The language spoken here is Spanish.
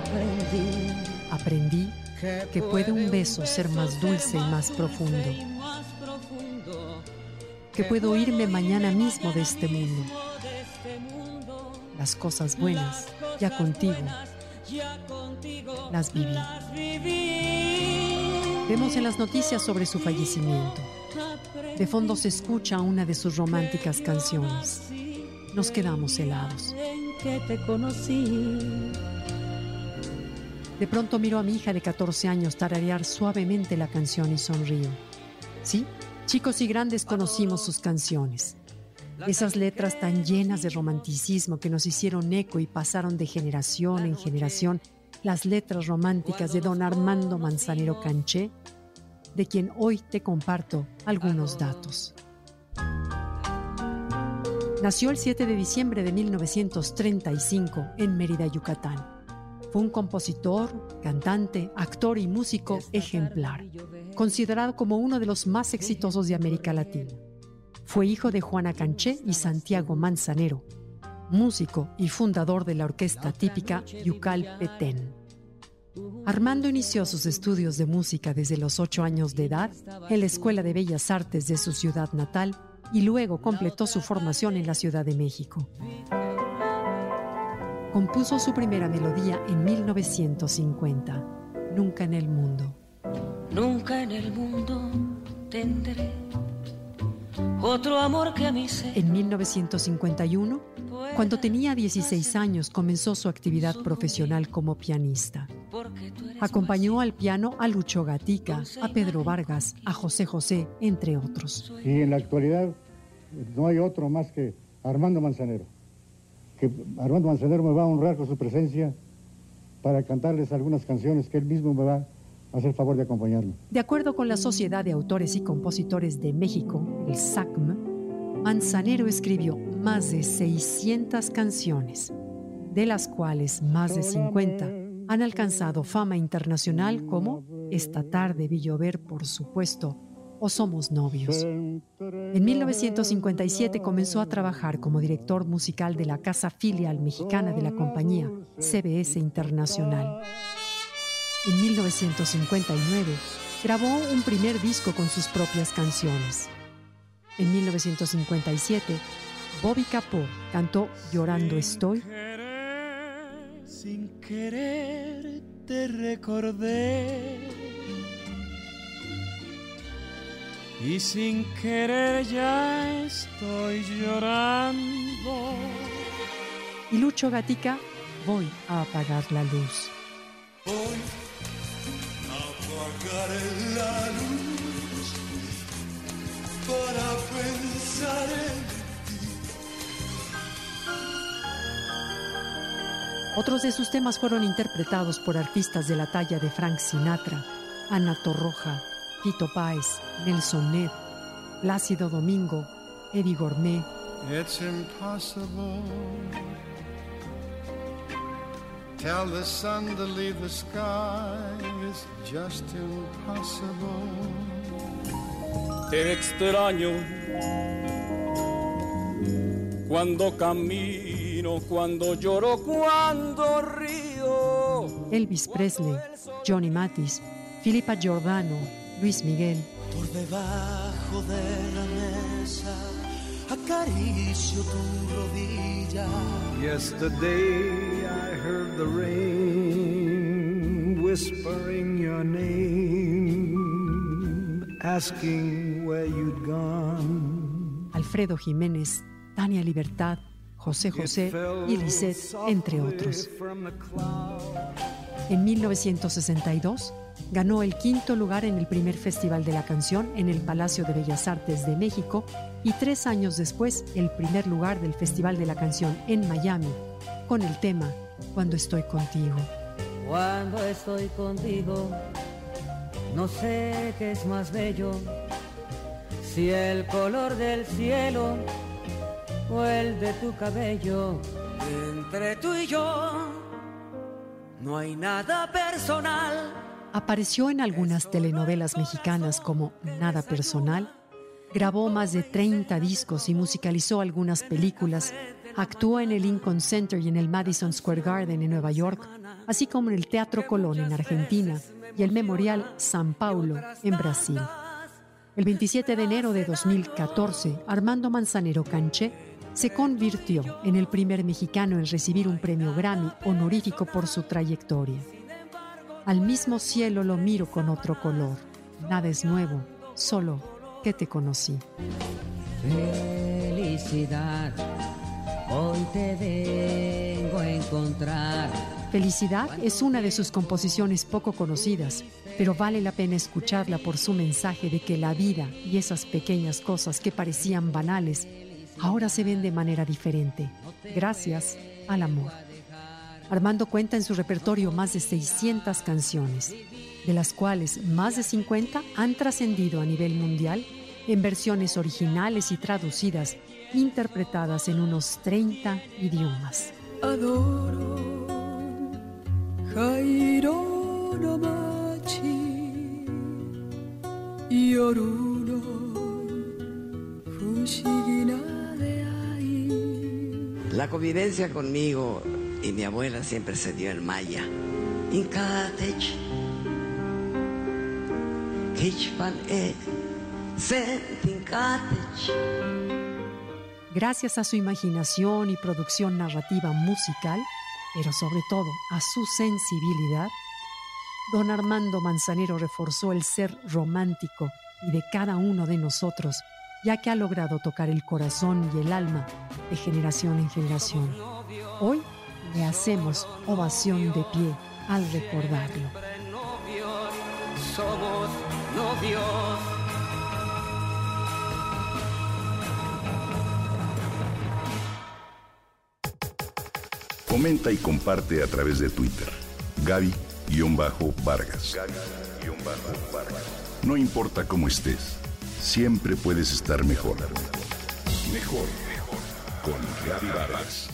Aprendí, aprendí que puede un beso ser más dulce y más profundo. Que puedo irme mañana mismo de este mundo. Las cosas buenas, ya contigo, las viví. Vemos en las noticias sobre su fallecimiento. De fondo se escucha una de sus románticas canciones. Nos quedamos helados. que te conocí. De pronto miro a mi hija de 14 años tararear suavemente la canción y sonrío. Sí, chicos y grandes conocimos sus canciones. Esas letras tan llenas de romanticismo que nos hicieron eco y pasaron de generación en generación, las letras románticas de don Armando Manzanero Canché, de quien hoy te comparto algunos datos. Nació el 7 de diciembre de 1935 en Mérida, Yucatán. Fue un compositor, cantante, actor y músico ejemplar, considerado como uno de los más exitosos de América Latina. Fue hijo de Juana Canché y Santiago Manzanero, músico y fundador de la orquesta típica Yucal Petén. Armando inició sus estudios de música desde los ocho años de edad en la Escuela de Bellas Artes de su ciudad natal y luego completó su formación en la Ciudad de México. Compuso su primera melodía en 1950, Nunca en el mundo. Nunca en el mundo tendré otro amor que a mí se. En 1951, cuando tenía 16 años, comenzó su actividad profesional como pianista. Acompañó al piano a Lucho Gatica, a Pedro Vargas, a José José, entre otros. Y en la actualidad no hay otro más que Armando Manzanero. Que Armando Manzanero me va a honrar con su presencia para cantarles algunas canciones que él mismo me va a hacer favor de acompañarme. De acuerdo con la Sociedad de Autores y Compositores de México, el SACM, Manzanero escribió más de 600 canciones, de las cuales más de 50 han alcanzado fama internacional como Esta tarde vi llover, por supuesto, o Somos novios. En 1957 comenzó a trabajar como director musical de la casa filial mexicana de la compañía CBS Internacional. En 1959 grabó un primer disco con sus propias canciones. En 1957, Bobby Capó cantó Llorando estoy. Sin querer te recordé y sin querer ya estoy llorando. Y Lucho Gatica, voy a apagar la luz. Voy a apagar la luz para pensar en Otros de sus temas fueron interpretados por artistas de la talla de Frank Sinatra, Ana Torroja, Tito Páez, Nelson Ned, Plácido Domingo, Eddie Gourmet. It's impossible. Tell the sun to leave the sky. It's just impossible. Te extraño cuando camino, cuando lloro, cuando río. Elvis Presley, Johnny Mathis, Filipa Giordano, Luis Miguel. Por debajo de la mesa acaricio tu rodilla. Yesterday I heard the rain whispering your name, asking where you'd gone. Alfredo Jiménez, Tania Libertad, José José y Lisette, entre otros. En 1962 Ganó el quinto lugar en el primer Festival de la Canción en el Palacio de Bellas Artes de México y tres años después el primer lugar del Festival de la Canción en Miami con el tema Cuando estoy contigo. Cuando estoy contigo, no sé qué es más bello, si el color del cielo o el de tu cabello. Entre tú y yo no hay nada personal. Apareció en algunas telenovelas mexicanas como Nada Personal, grabó más de 30 discos y musicalizó algunas películas, actuó en el Lincoln Center y en el Madison Square Garden en Nueva York, así como en el Teatro Colón en Argentina y el Memorial San Paulo en Brasil. El 27 de enero de 2014, Armando Manzanero Canché se convirtió en el primer mexicano en recibir un premio Grammy honorífico por su trayectoria. Al mismo cielo lo miro con otro color. Nada es nuevo, solo que te conocí. Felicidad, hoy te vengo a encontrar. Felicidad es una de sus composiciones poco conocidas, pero vale la pena escucharla por su mensaje de que la vida y esas pequeñas cosas que parecían banales ahora se ven de manera diferente, gracias al amor. Armando cuenta en su repertorio más de 600 canciones, de las cuales más de 50 han trascendido a nivel mundial en versiones originales y traducidas, interpretadas en unos 30 idiomas. Adoro Jairo no machi, yoruno fushigina la convivencia conmigo y mi abuela siempre se dio en maya. E, Gracias a su imaginación y producción narrativa musical, pero sobre todo a su sensibilidad, don Armando Manzanero reforzó el ser romántico y de cada uno de nosotros ya que ha logrado tocar el corazón y el alma de generación en generación. Hoy le hacemos ovación de pie al recordarlo. Somos novios. Comenta y comparte a través de Twitter. Gaby-Vargas. Gaby-Vargas. No importa cómo estés siempre puedes estar mejor. Mejor, mejor. Con Gaby Vargas.